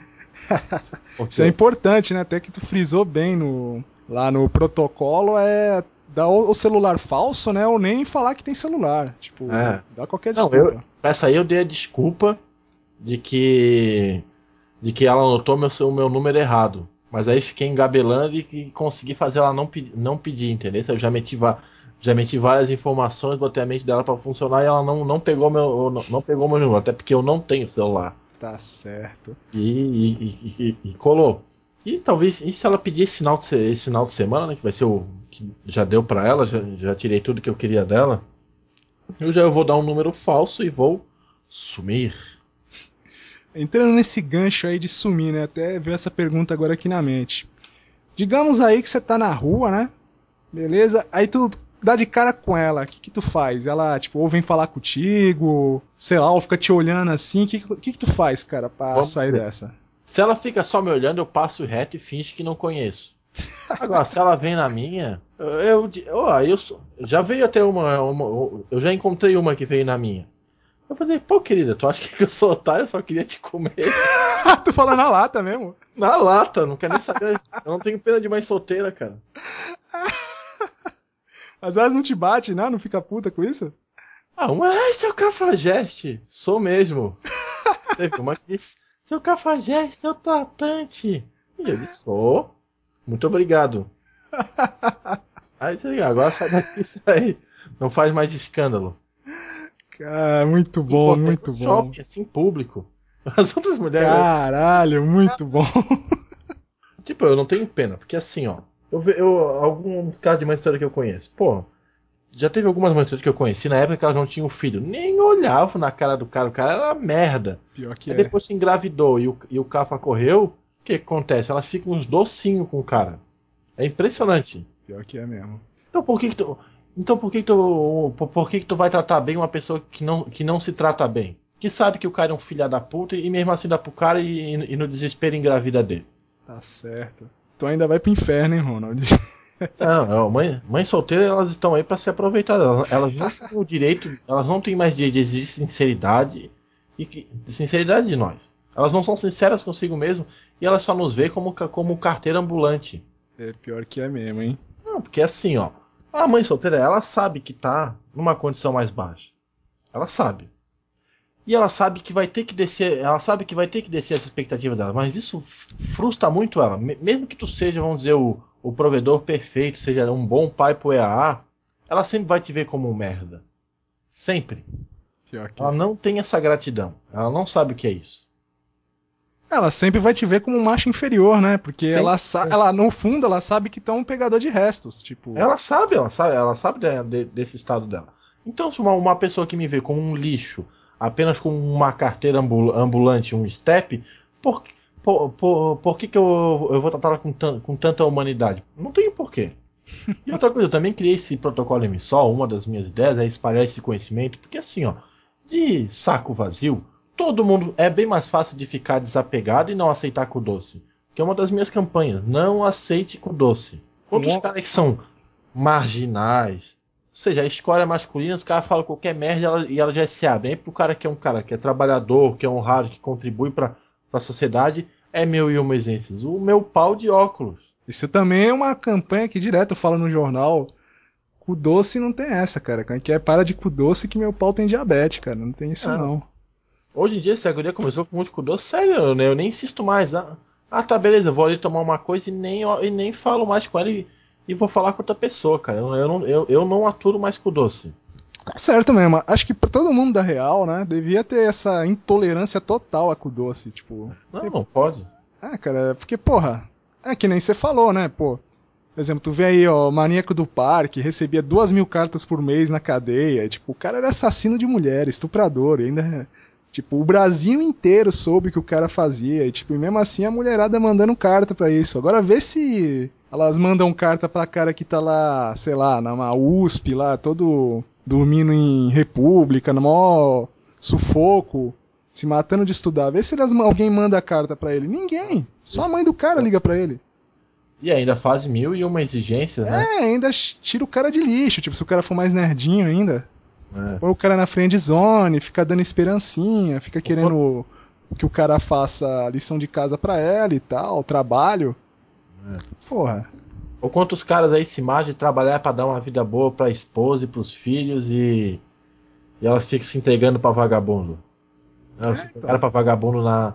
Porque... Isso é importante, né? Até que tu frisou bem no, lá no protocolo é dar o celular falso, né? Ou nem falar que tem celular. Tipo, é. dá qualquer desculpa. Não, eu, essa aí eu dei a desculpa de que. de que ela anotou meu, o meu número errado. Mas aí fiquei engabelando e, e consegui fazer ela não, não pedir, entendeu? Eu já meti, já meti várias informações, botei a mente dela para funcionar e ela não, não pegou meu. Não, não pegou meu número, até porque eu não tenho celular. Tá certo. E, e, e, e colou. E talvez, e se ela pedir esse final de, esse final de semana, né, que vai ser o que já deu para ela, já, já tirei tudo que eu queria dela, eu já vou dar um número falso e vou sumir. Entrando nesse gancho aí de sumir, né? Até veio essa pergunta agora aqui na mente. Digamos aí que você tá na rua, né? Beleza? Aí tu dá de cara com ela, o que que tu faz? Ela, tipo, ou vem falar contigo, sei lá, ou fica te olhando assim, o que, que que tu faz, cara, pra Vamos sair ver. dessa? Se ela fica só me olhando, eu passo reto e finge que não conheço. Agora, se ela vem na minha, eu, eu, eu, já veio até uma, uma, Eu já encontrei uma que veio na minha. Eu falei, pô, querida, tu acha que eu sou otário? Eu só queria te comer. tu fala na lata mesmo? Na lata, não quero nem saber. Eu não tenho pena de mais solteira, cara. Às vezes não te bate, não? Não fica puta com isso? Ah, mas seu cafajeste. Sou mesmo. Teve uma que disse, seu cafajeste, seu tratante. E disse, sou. Muito obrigado. Aí agora sai daqui sai. Não faz mais escândalo. Cara, muito bom, muito bom. Shopping, assim, público. As outras mulheres. Caralho, muito bom. Tipo, eu não tenho pena, porque assim, ó. Eu, eu, alguns casos de mãe que eu conheço. Pô, já teve algumas mães que eu conheci na época que elas não tinham filho. Nem olhavam na cara do cara, o cara era merda. Pior que Aí é. depois se engravidou e o, e o Cafa correu, o que acontece? Elas ficam uns docinhos com o cara. É impressionante. Pior que é mesmo. Então por que, que tu. Então por que, que tu. Por, por que, que tu vai tratar bem uma pessoa que não, que não se trata bem? Que sabe que o cara é um filho da puta e mesmo assim dá pro cara e, e no desespero engravida dele. Tá certo. Tu ainda vai pro inferno, hein, Ronald? Não, não mãe, mãe solteira, elas estão aí para ser aproveitadas. Elas, não têm o direito, elas não têm mais direito de exigir sinceridade e que, sinceridade de nós. Elas não são sinceras consigo mesmo e elas só nos veem como, como carteira ambulante. É pior que é mesmo, hein? Não, porque assim, ó. A mãe solteira, ela sabe que tá numa condição mais baixa. Ela sabe. E ela sabe que vai ter que descer, ela sabe que vai ter que descer essa expectativa dela, mas isso frustra muito ela. Mesmo que tu seja, vamos dizer, o, o provedor perfeito, seja um bom pai pro EAA, ela sempre vai te ver como um merda. Sempre. Ela não tem essa gratidão. Ela não sabe o que é isso. Ela sempre vai te ver como um macho inferior, né? Porque ela, ela, no fundo, ela sabe que tu é um pegador de restos, tipo. Ela sabe, ela sabe, ela sabe de, de, desse estado dela. Então, se uma, uma pessoa que me vê como um lixo, apenas com uma carteira ambulante, um step, por, por, por, por que, que eu, eu vou tratá-la com, com tanta humanidade? Não tem porquê. E outra coisa, eu também criei esse protocolo emissol, uma das minhas ideias é espalhar esse conhecimento, porque assim, ó, de saco vazio, todo mundo é bem mais fácil de ficar desapegado e não aceitar com doce. Que é uma das minhas campanhas, não aceite com doce. Outros caras que são marginais, ou seja, a escória masculina, os caras falam qualquer merda e ela, e ela já se abre. Aí pro cara que é um cara que é trabalhador, que é honrado, que contribui para a sociedade, é meu e uma essências. O meu pau de óculos. Isso também é uma campanha que direto fala no jornal. Cu doce não tem essa, cara. Que é para de cu doce que meu pau tem diabetes, cara. Não tem isso é. não. Hoje em dia, essa guria começou com muito cu doce, sério, né? Eu nem insisto mais. Ah, ah, tá, beleza, vou ali tomar uma coisa e nem, e nem falo mais com ela. E e vou falar com outra pessoa, cara. Eu, eu, não, eu, eu não aturo mais com o doce. Tá certo mesmo. Acho que pra todo mundo da real, né, devia ter essa intolerância total a com doce, tipo. Não, não pode. É, cara, porque, porra, é que nem você falou, né, pô. Por exemplo, tu vê aí, ó, o maníaco do parque, recebia duas mil cartas por mês na cadeia. Tipo, o cara era assassino de mulher, estuprador, e ainda. Tipo, o Brasil inteiro soube o que o cara fazia. E, tipo, e mesmo assim a mulherada mandando carta para isso. Agora vê se elas mandam carta pra cara que tá lá, sei lá, na USP, lá, todo dormindo em república, no maior sufoco, se matando de estudar. Vê se elas, alguém manda carta para ele. Ninguém. Só a mãe do cara liga para ele. E ainda faz mil e uma exigências, né? É, ainda tira o cara de lixo. Tipo, se o cara for mais nerdinho ainda. É. Põe o cara na friend zone, fica dando esperancinha, fica querendo que o cara faça a lição de casa pra ela e tal, trabalho. É. Porra. Ou quantos caras aí se imaginam de trabalhar para dar uma vida boa pra esposa e pros filhos e. E elas ficam se entregando pra vagabundo. Elas é, então. pra vagabundo na,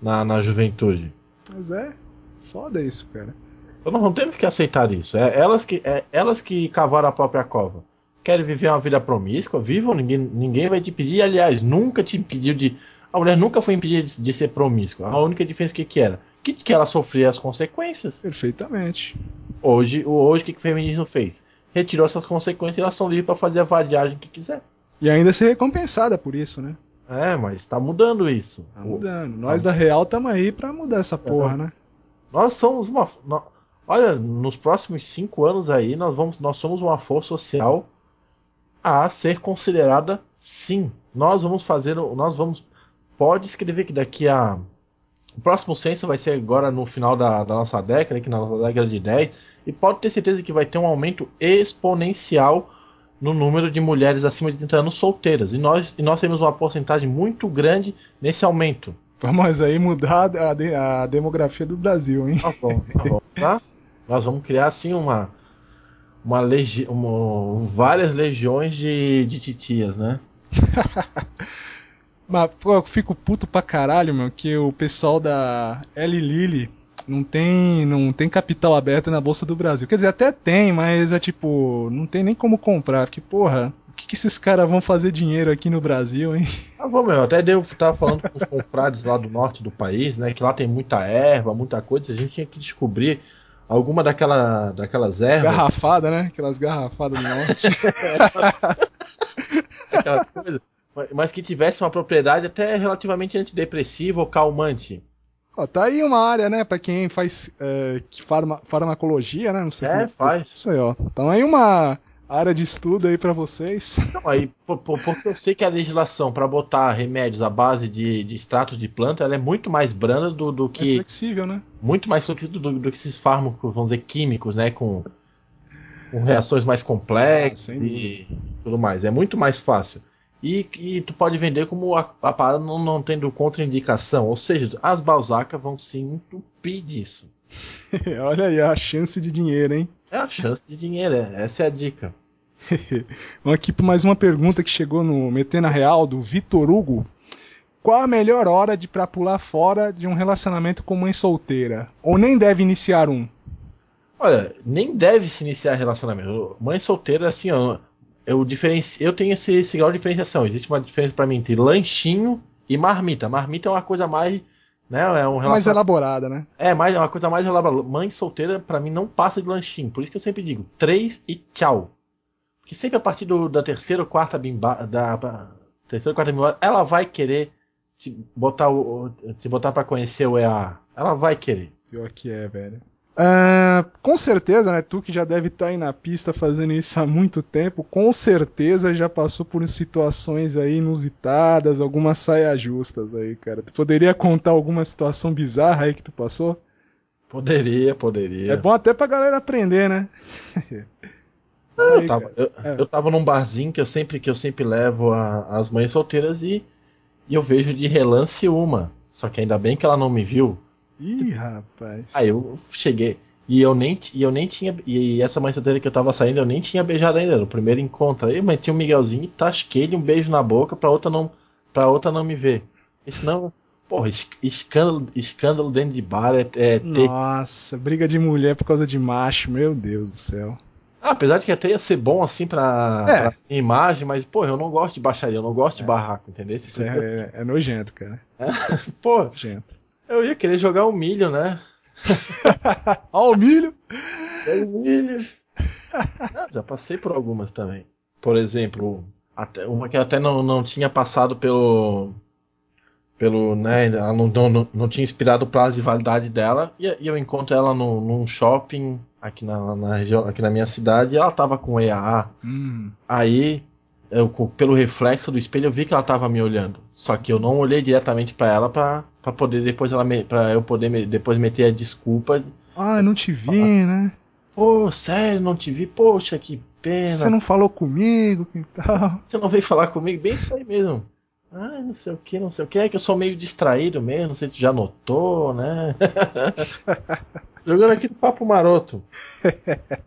na, na juventude. Mas é. Foda isso, cara. Então nós não temos que aceitar isso. É elas que, é elas que cavaram a própria cova. Querem viver uma vida promíscua? Vivam, ninguém, ninguém vai te pedir. Aliás, nunca te impediu de. A mulher nunca foi impedida de, de ser promíscua. A única diferença que, que era? que, que ela sofria as consequências. Perfeitamente. Hoje, hoje o que, que o feminismo fez? Retirou essas consequências e elas são livres para fazer a vadiagem que quiser. E ainda ser recompensada por isso, né? É, mas tá mudando isso. Tá mudando. Nós tá. da Real estamos aí para mudar essa porra, é. né? Nós somos uma. Olha, nos próximos cinco anos aí, nós, vamos, nós somos uma força social a ser considerada sim. Nós vamos fazer. Nós vamos. Pode escrever que daqui a o próximo censo vai ser agora no final da, da nossa década, que na nossa década de 10, e pode ter certeza que vai ter um aumento exponencial no número de mulheres acima de 30 anos solteiras. E nós, e nós temos uma porcentagem muito grande nesse aumento. Vamos aí mudar a, de, a demografia do Brasil, hein? Tá bom, tá bom. Tá? Nós vamos criar assim uma. uma, legi uma várias legiões de, de titias, né? Mas, pô, eu fico puto pra caralho, meu, que o pessoal da L Lily não tem, não tem capital aberto na Bolsa do Brasil. Quer dizer, até tem, mas é tipo, não tem nem como comprar. Porque, porra, o que, que esses caras vão fazer dinheiro aqui no Brasil, hein? Ah, vou, meu, até eu tava falando com os confrades lá do norte do país, né? Que lá tem muita erva, muita coisa. A gente tinha que descobrir alguma daquela, daquelas ervas. Garrafada, né? Aquelas garrafadas do norte. Aquela coisa mas que tivesse uma propriedade até relativamente antidepressiva ou calmante. Ó, tá aí uma área, né, para quem faz é, farma, farmacologia, né? Não sei é, como, faz. Isso aí, ó. Então aí uma área de estudo aí para vocês. Não, aí, porque eu sei que a legislação para botar remédios à base de, de extrato de planta ela é muito mais branda do, do que. Mais flexível, né? Muito mais flexível do, do, que esses fármacos, vamos dizer, químicos, né? Com, com reações mais complexas ah, e tudo mais. É muito mais fácil. E, e tu pode vender como a, a parada não, não tendo contraindicação. Ou seja, as balsacas vão se entupir disso. Olha aí a chance de dinheiro, hein? É a chance de dinheiro, é. essa é a dica. Vamos aqui para mais uma pergunta que chegou no Metena Real do Vitor Hugo. Qual a melhor hora de para pular fora de um relacionamento com mãe solteira? Ou nem deve iniciar um? Olha, nem deve se iniciar relacionamento. Mãe solteira, assim, ó, eu, diferenci... eu tenho esse, esse grau de diferenciação. Existe uma diferença para mim entre lanchinho e marmita. Marmita é uma coisa mais né? É um relacion... Mais elaborada, né? É, mais, é uma coisa mais elaborada. Mãe solteira, para mim, não passa de lanchinho. Por isso que eu sempre digo, três e tchau. Porque sempre a partir do, da terceira ou quarta bimba, da terceira ou quarta bimba, ela vai querer te botar, o, te botar para conhecer o EA. Ela vai querer. Pior que é, velho. Uh, com certeza, né? Tu que já deve estar tá aí na pista fazendo isso há muito tempo, com certeza já passou por situações aí inusitadas, algumas saias justas aí, cara. Tu poderia contar alguma situação bizarra aí que tu passou? Poderia, poderia. É bom até pra galera aprender, né? aí, eu, tava, eu, é. eu, tava, num barzinho que eu sempre, que eu sempre levo a, as mães solteiras e, e eu vejo de relance uma. Só que ainda bem que ela não me viu. Ih, rapaz. Aí eu cheguei. E eu nem, e eu nem tinha. E essa mãe solteira que eu tava saindo, eu nem tinha beijado ainda. No primeiro encontro. Aí eu meti o um Miguelzinho e tasquei-lhe um beijo na boca pra outra não, pra outra não me ver. E senão. Porra, escândalo, escândalo dentro de bar é, é ter... Nossa, briga de mulher por causa de macho, meu Deus do céu. Ah, apesar de que até ia ser bom assim pra, é. pra imagem, mas, pô, eu não gosto de baixaria, eu não gosto é. de barraco, entendeu? Isso é, é, é, nojento, cara. pô, nojento. Eu ia querer jogar o milho, né? Ó, o milho! É o milho! Ah, já passei por algumas também. Por exemplo, até, uma que até não, não tinha passado pelo. pelo né, ela não, não, não tinha inspirado o prazo de validade dela. E, e eu encontro ela no, num shopping aqui na, na região, aqui na minha cidade. E ela tava com EAA. Hum. Aí eu, pelo reflexo do espelho, eu vi que ela tava me olhando. Só que eu não olhei diretamente para ela para poder depois ela para eu poder me, depois meter a desculpa. Ah, não te vi, né? Pô, sério, não te vi. Poxa, que pena. Você não falou comigo e tal. Você não veio falar comigo, bem isso aí mesmo. Ah, não sei o que, não sei o que. É que eu sou meio distraído mesmo, não sei se tu já notou, né? Jogando aqui do papo maroto.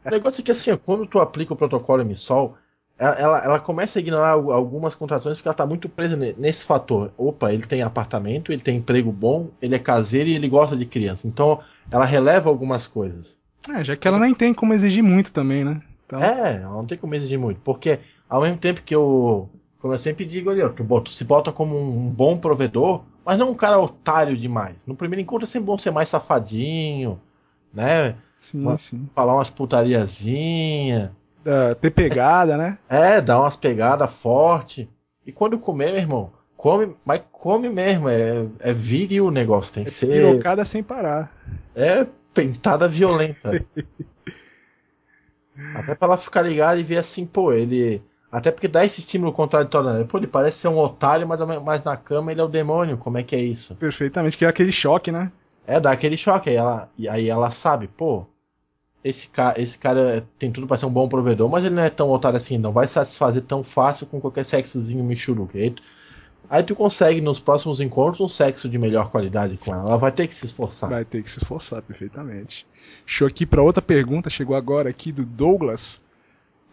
o negócio é que assim, ó, quando tu aplica o protocolo emissol, ela, ela começa a ignorar algumas contratações porque ela está muito presa nesse fator. Opa, ele tem apartamento, ele tem emprego bom, ele é caseiro e ele gosta de criança. Então ela releva algumas coisas. É, já que ela nem tem como exigir muito também, né? Então... É, ela não tem como exigir muito. Porque ao mesmo tempo que eu. Como eu sempre digo ali, ó, tu, tu se bota como um bom provedor, mas não um cara otário demais. No primeiro encontro é sempre bom ser mais safadinho, né? Sim, sim. Falar umas putariazinhas uh, ter pegada, né? É, dar umas pegadas forte. E quando comer, meu irmão, come, mas come mesmo, é, é viril o negócio, tem que é ser. Pirocada sem parar. É pentada violenta. Até pra ela ficar ligada e ver assim, pô, ele. Até porque dá esse estímulo contraditório, né? Pô, ele parece ser um otário, mas, mas na cama ele é o demônio. Como é que é isso? Perfeitamente, que é aquele choque, né? É, dá aquele choque. Aí ela, aí ela sabe, pô, esse cara, esse cara tem tudo para ser um bom provedor, mas ele não é tão otário assim, não vai satisfazer tão fácil com qualquer sexozinho michuruca. Aí, aí tu consegue nos próximos encontros um sexo de melhor qualidade com ela. Ela vai ter que se esforçar. Vai ter que se esforçar, perfeitamente. Show aqui para outra pergunta, chegou agora aqui do Douglas.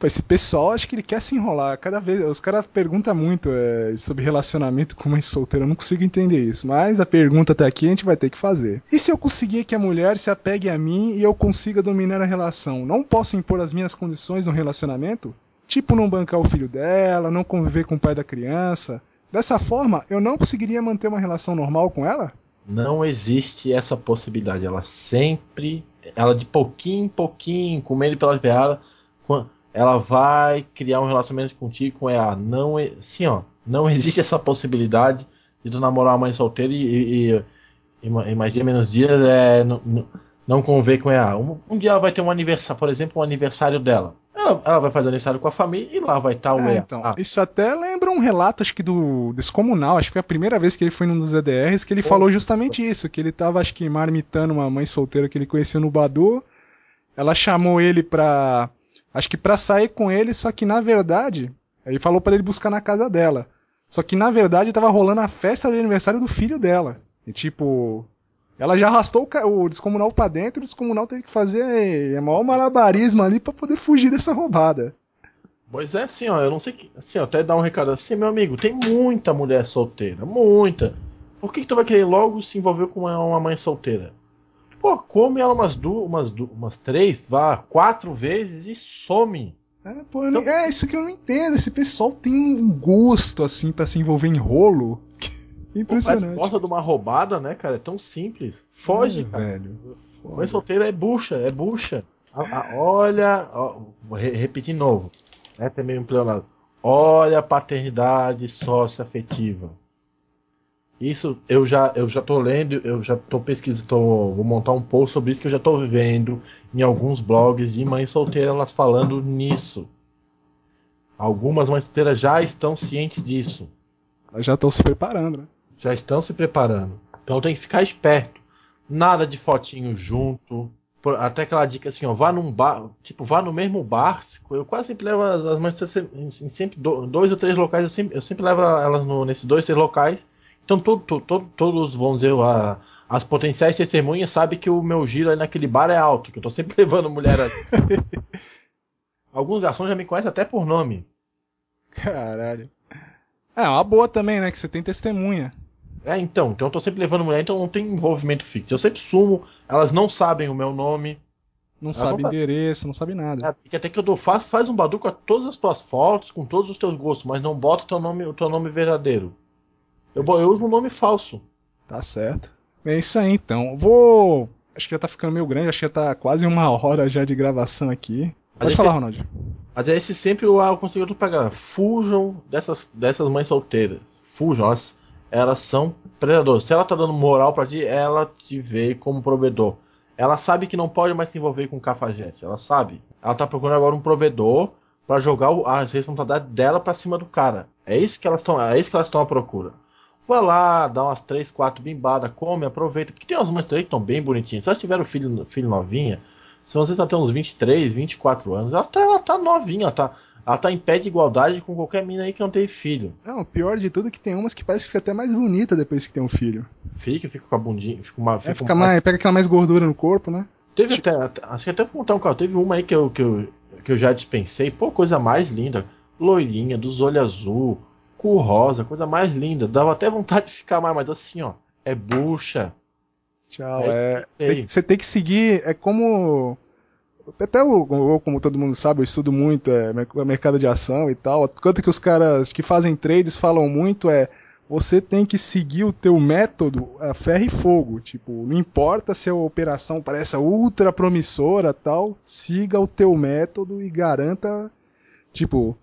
Esse pessoal, acho que ele quer se enrolar. Cada vez, os caras perguntam muito é, sobre relacionamento com mãe solteira. Eu não consigo entender isso. Mas a pergunta até aqui a gente vai ter que fazer. E se eu conseguir que a mulher se apegue a mim e eu consiga dominar a relação? Não posso impor as minhas condições no relacionamento? Tipo, não bancar o filho dela, não conviver com o pai da criança. Dessa forma, eu não conseguiria manter uma relação normal com ela? Não existe essa possibilidade. Ela sempre, ela de pouquinho em pouquinho, comendo pelas beiradas, ela vai criar um relacionamento contigo com EA. Não, sim, ó, não existe essa possibilidade de tu namorar uma mãe solteira e, e, e, e mais dia menos dias é, não, não conviver com EA. Um, um, dia ela vai ter um aniversário, por exemplo, um aniversário dela. Ela ela, ela vai fazer aniversário com a família e lá vai estar o É, então, Ah, isso até lembra um relato, acho que do Descomunal, acho que foi a primeira vez que ele foi num dos EDRs, que ele Pô. falou justamente isso, que ele tava, acho que, marmitando uma mãe solteira que ele conhecia no Badu, ela chamou ele pra, acho que pra sair com ele, só que na verdade, aí falou pra ele buscar na casa dela, só que na verdade tava rolando a festa de aniversário do filho dela, e tipo... Ela já arrastou o, descomunal pra dentro, o descomunal teve que fazer é, maior malabarismo ali pra poder fugir dessa roubada. Pois é, assim, ó, eu não sei que. Assim, ó, até dar um recado assim, meu amigo, tem muita mulher solteira, muita. Por que, que tu vai querer logo se envolver com uma, uma mãe solteira? Pô, come ela umas duas, umas, du- umas três, vá, quatro vezes e some. É, pô, eu não- é isso que eu não entendo. Esse pessoal tem um gosto assim pra se envolver em rolo. Pô, Impressionante. Parece gosta de uma roubada, né, cara? É tão simples. Foge, É, cara. velho. Mãe solteira é bucha, é bucha. A- a- olha, ó, vou re- repetir de novo. É também um pleonasmo. Olha a paternidade socioafetiva. Isso eu já eu já tô lendo, eu já tô pesquisando, tô- vou montar um post sobre isso que eu já tô vendo em alguns blogs de mães solteiras elas falando nisso. Algumas mães solteiras já estão cientes disso, Elas já estão se preparando, né? já estão se preparando. Então tem que ficar esperto. Nada de fotinho junto. Até aquela dica assim, ó, vá num bar, tipo, vá no mesmo bar. Eu quase sempre levo as, as mães solteiras em, em sempre do- dois ou três locais, eu sempre, eu sempre levo elas no- nesses dois, três locais. Então todo, todo, todo- todos, vamos dizer, a- as potenciais testemunhas sabem que o meu giro aí naquele bar é alto, que eu tô sempre levando mulher ali. Alguns garçons já me conhecem até por nome. Caralho. É, uma boa também, né? Que você tem testemunha. É, então, então eu tô sempre levando mulher, então não tem envolvimento fixo. Eu sempre sumo, elas não sabem o meu nome. Não Ah, sabe vamos- endereço, não sabe nada. É, porque até que eu dou, faz, faz um badu com todas as tuas fotos, com todos os teus gostos, mas não bota o teu nome, o teu nome verdadeiro. Eu, eu uso um nome falso. Tá certo. É isso aí então. Vou. Acho que já tá ficando meio grande, acho que já tá quase uma hora já de gravação aqui. Pode esse- falar, Ronald. Mas é esse sempre o eu consigo pra galera. Fujam dessas, dessas mães solteiras. Fujam, elas, elas são predadoras. Se ela tá dando moral pra ti, ela te vê como provedor. Ela sabe que não pode mais se envolver com cafajete. Ela sabe. Ela tá procurando agora um provedor pra jogar as responsabilidades dela pra cima do cara. É isso que elas estão, é isso que elas estão à procura. Vai lá, dá umas 3, 4 bimbadas, come, aproveita. Porque tem umas mães também que estão bem bonitinhas. Se elas tiveram filho, filho novinha, se você está tem uns 23, 24 anos, ela tá, ela tá novinha, ela tá, ela tá em pé de igualdade com qualquer mina aí que não teve filho. Não, o pior de tudo é que tem umas que parece que fica até mais bonita depois que tem um filho. Fica, fica com a bundinha, fica uma. É, Fica fica uma- mais, pega aquela mais gordura no corpo, né? Teve até, até- acho que até vou contar um carro. Teve uma aí que eu, que eu, que eu já dispensei. Pô, coisa mais linda. Loirinha, dos olhos azul, cor rosa, coisa mais linda. Dava até vontade de ficar mais, mas assim, ó. É bucha. Tchau. É É, tem que- você tem que seguir. É como. Até eu, eu, como todo mundo sabe, eu estudo muito é, mer- mercado de ação e tal. Quanto que os caras que fazem trades falam muito é. Você tem que seguir o teu método a ferro e fogo. Tipo, não importa se a operação parece ultra promissora tal, siga o teu método e garanta. Tipo,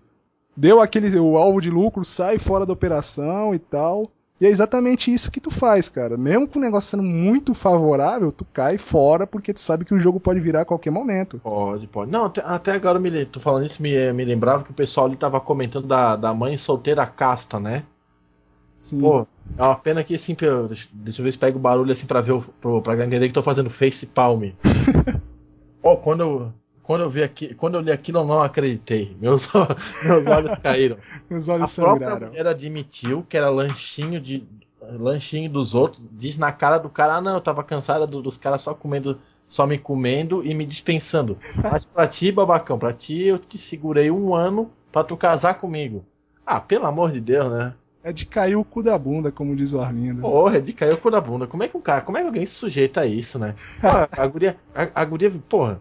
deu aquele o alvo de lucro, sai fora da operação e tal. E é exatamente isso que tu faz, cara. Mesmo com o negócio sendo muito favorável, tu cai fora porque tu sabe que o jogo pode virar a qualquer momento. Pode, pode. Não, até, até agora me, tô falando isso, me, me lembrava que o pessoal ali tava comentando da, da mãe solteira casta, né? Sim. Pô, é uma pena que assim, deixa, deixa eu ver se pega o barulho assim pra ver o, pro, pra entender que tô fazendo face palm. Pô, quando eu, quando eu vi aqui, quando eu li aquilo eu não acreditei. Meus, meus olhos caíram. Meus A olhos própria sangraram. mulher admitiu que era lanchinho de lanchinho dos outros, diz na cara do cara, ah, não, eu tava cansada do- dos caras só comendo, só me comendo e me dispensando. Mas pra ti, babacão, pra ti eu te segurei um ano pra tu casar comigo. Ah, pelo amor de Deus, né? É de cair o cu da bunda, como diz o Arlindo. Porra, é de cair o cu da bunda. Como é que um cara, como é que alguém se sujeita a isso, né? Pô, a guria, a, a guria, porra,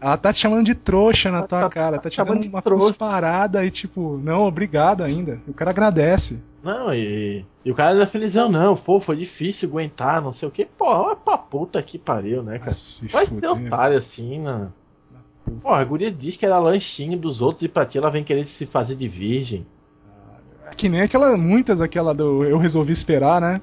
Ela tá te chamando de trouxa na tua tá- cara, tá tá te chamando dando de uma cusparada e tipo, não, obrigado ainda. O cara agradece. não, e, e o cara era felizão, não, pô, foi difícil aguentar, não sei o que. Pô, vai pra puta que pariu, né, cara? Ah, Vai ser otário assim, né? Pô, a guria diz que era lanchinho dos outros e pra ti ela vem querer se fazer de virgem. É Que nem aquela, muitas daquela do eu resolvi esperar, né?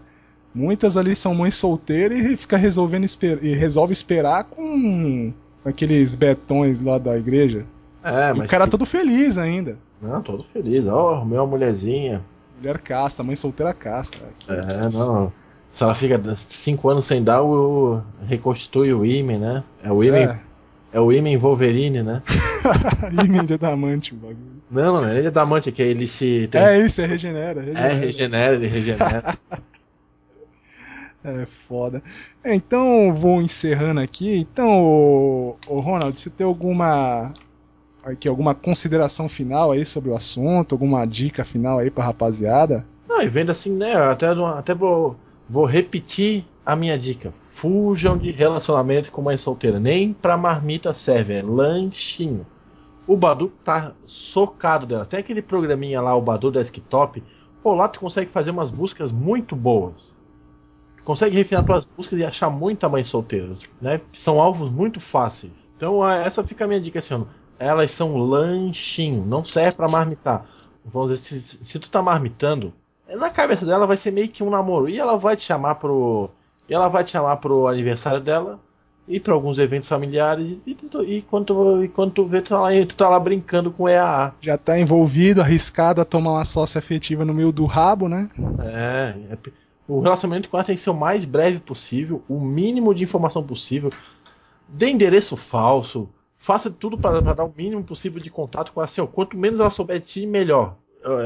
Muitas ali são mães solteiras e fica resolvendo esper e resolve esperar com aqueles betões lá da igreja. É, E mas. o cara que- todo feliz ainda. Não, todo feliz. Ó, arrumei uma mulherzinha. Mulher casta, mãe solteira casta. Que É, não. Se ela fica cinco anos sem dar, o, reconstitui o Imen, né? É o Imen, É. é. o Imen Wolverine, né? Imen de adamante o bagulho. Não, não, ele é damante, que ele se. Tem, É isso, é regenera. é, regenera. regenera, ele regenera. É foda. É, então, vou encerrando aqui. Então, ô Ronald, você tem alguma aqui alguma consideração final aí sobre o assunto, alguma dica final aí pra rapaziada? não, e vendo assim, né? Até, até vou, vou repetir a minha dica. Fujam de relacionamento com mãe solteira. Nem pra marmita serve, é lanchinho. O Badu tá socado dela. Tem aquele programinha lá, o Badu Desktop. Pô, lá tu consegue fazer umas buscas muito boas. Consegue refinar tuas buscas e achar muita mãe solteira, né? São alvos muito fáceis. Então a- essa fica a minha dica assim. Elas são lanchinho, não serve pra marmitar. Vamos dizer, se, se tu tá marmitando, na cabeça dela vai ser meio que um namoro. E ela vai te chamar pro. E ela vai te chamar pro aniversário dela e para alguns eventos familiares. E, tu- e quando, tu, e quando tu vê, tu tá, lá, tu tá lá brincando com EAA. Já tá envolvido, arriscado a tomar uma sócia afetiva no meio do rabo, né? É, é o relacionamento com ela tem que ser o mais breve possível, o mínimo de informação possível. Dê endereço falso, faça tudo para dar o mínimo possível de contato com ela. Assim, ó, quanto menos ela souber de ti, melhor.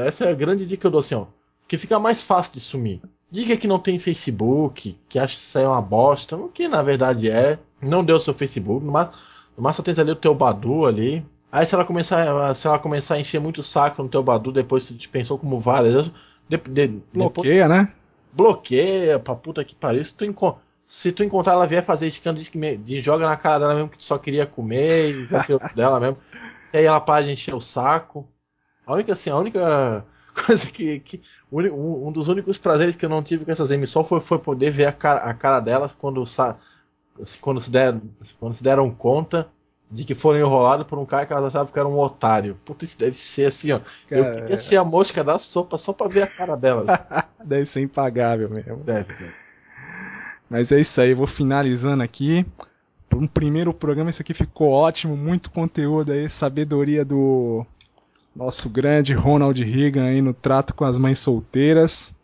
Essa é a grande dica que eu dou assim, ó. Que fica mais fácil de sumir. Diga que não tem Facebook, que acha que isso aí é uma bosta, o que na verdade é. Não deu o seu Facebook, no máximo, no máximo tens ali o teu Badu ali. Aí se ela começar, se ela começar a encher muito o saco no teu Badu, depois tu te pensou como várias vezes, de- de- depois Bloqueia, né? Bloqueia pra puta que pariu. Se tu, enco- se tu encontrar ela vier fazer escândalo, diz que me- de- joga na cara dela mesmo que tu só queria comer e dela mesmo. E aí ela para de encher o saco. A única, assim, a única coisa que. que um, um dos únicos prazeres que eu não tive com essas emissões foi, foi poder ver a cara, a cara delas quando, sa- quando, se der, quando se deram conta de que foram enrolados por um cara que elas achavam que era um otário. Puta, isso deve ser assim, ó. Eu Cara, queria ser a mosca da sopa só pra ver a cara delas. deve ser impagável mesmo. deve, deve. Mas é isso aí, vou finalizando aqui. Por um primeiro programa, isso aqui ficou ótimo, muito conteúdo aí, sabedoria do nosso grande Ronald Reagan aí no trato com as mães solteiras.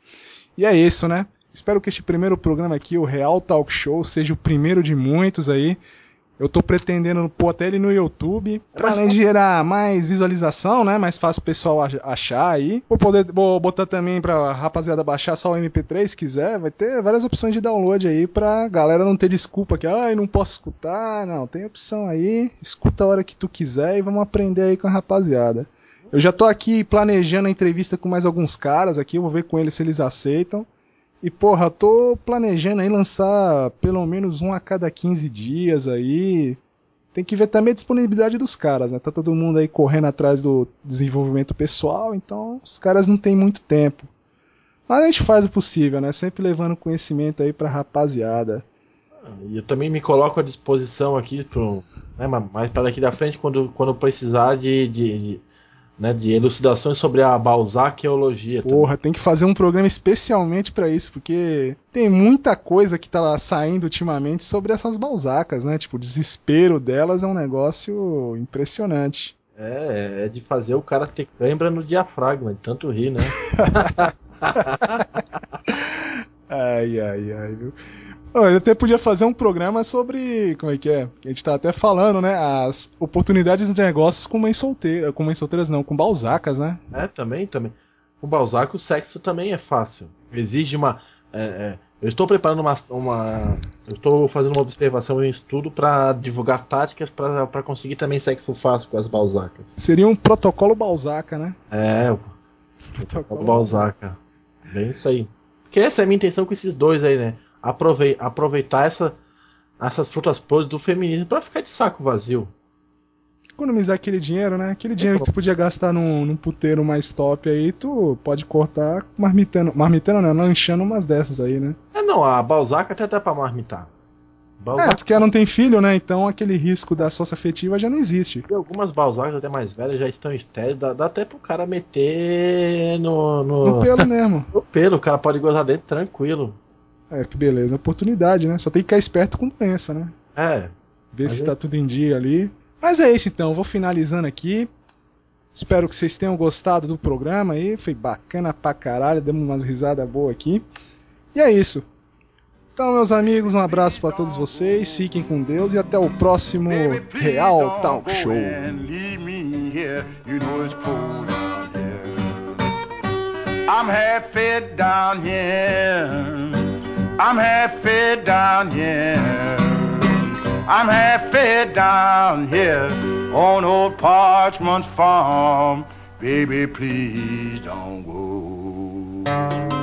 E é isso, né? Espero que este primeiro programa aqui, o Real Talk Show, seja o primeiro de muitos aí. Eu tô pretendendo pôr até ele no YouTube, pra além de gerar mais visualização, né? Mais fácil o pessoal ach- achar aí. Vou poder vou botar também pra rapaziada baixar só o MP3 se quiser. Vai ter várias opções de download aí pra galera não ter desculpa que, ai, não posso escutar. Não, tem opção aí. Escuta a hora que tu quiser e vamos aprender aí com a rapaziada. Eu já tô aqui planejando a entrevista com mais alguns caras aqui, eu vou ver com eles se eles aceitam. E porra, eu tô planejando aí lançar pelo menos um a cada 15 dias aí. Tem que ver também a disponibilidade dos caras, né? Tá todo mundo aí correndo atrás do desenvolvimento pessoal, então os caras não têm muito tempo. Mas a gente faz o possível, né? Sempre levando conhecimento aí pra rapaziada. E eu também me coloco à disposição aqui, pro, né, ma- mais para daqui da frente, quando, quando precisar de, de, né, de elucidações sobre a Balzaceologia. também. Porra, tem que fazer um programa especialmente pra isso, porque tem muita coisa que tá lá saindo ultimamente sobre essas balzacas, né? Tipo, o desespero delas é um negócio impressionante. É, é de fazer o cara ter cãibra no diafragma, de tanto rir, né? Ai, ai, ai, viu? Eu até podia fazer um programa sobre. Como é que é? A gente tá até falando, né? As oportunidades de negócios com mães solteiras. Com mães solteiras não, com balzacas, né? É, também, também. Com Balzac o sexo também é fácil. Exige uma. é, é, eu estou preparando uma, uma. Eu estou fazendo uma observação e um estudo para divulgar táticas para conseguir também sexo fácil com as Balzacas. Seria um protocolo balzaca, né? É, o Protocolo Balzaca. Bem isso aí. Porque essa é a minha intenção com esses dois aí, né? Aprovei- aproveitar essa, essas frutas podres do feminismo pra ficar de saco vazio. Economizar aquele dinheiro, né? Aquele dinheiro que tu podia gastar num, num puteiro mais top aí, tu pode cortar marmitando. Marmitando não, lanchando umas dessas aí, né? É não, a Balzac até dá pra marmitar. É, Balzac, porque ela não tem filho, né? Então aquele risco da sócia afetiva já não existe. e algumas Balzacs até mais velhas já estão estéreis, dá, dá até pro cara meter no, no, No pelo mesmo. no pelo, o cara pode gozar dentro tranquilo. É, que beleza. Oportunidade, né? Só tem que ficar esperto com doença, né? É, Ver se é- tá tudo em dia ali. Mas é isso então, vou finalizando aqui. Espero que vocês tenham gostado do programa aí, foi bacana pra caralho, demos umas risadas boas aqui. E é isso. Então, meus amigos, um abraço para todos vocês, fiquem com Deus e até o próximo Real Talk Show. I'm half fed down here. I'm half fed down here. I'm half fed down here on old Parchment's farm. Baby, please don't go.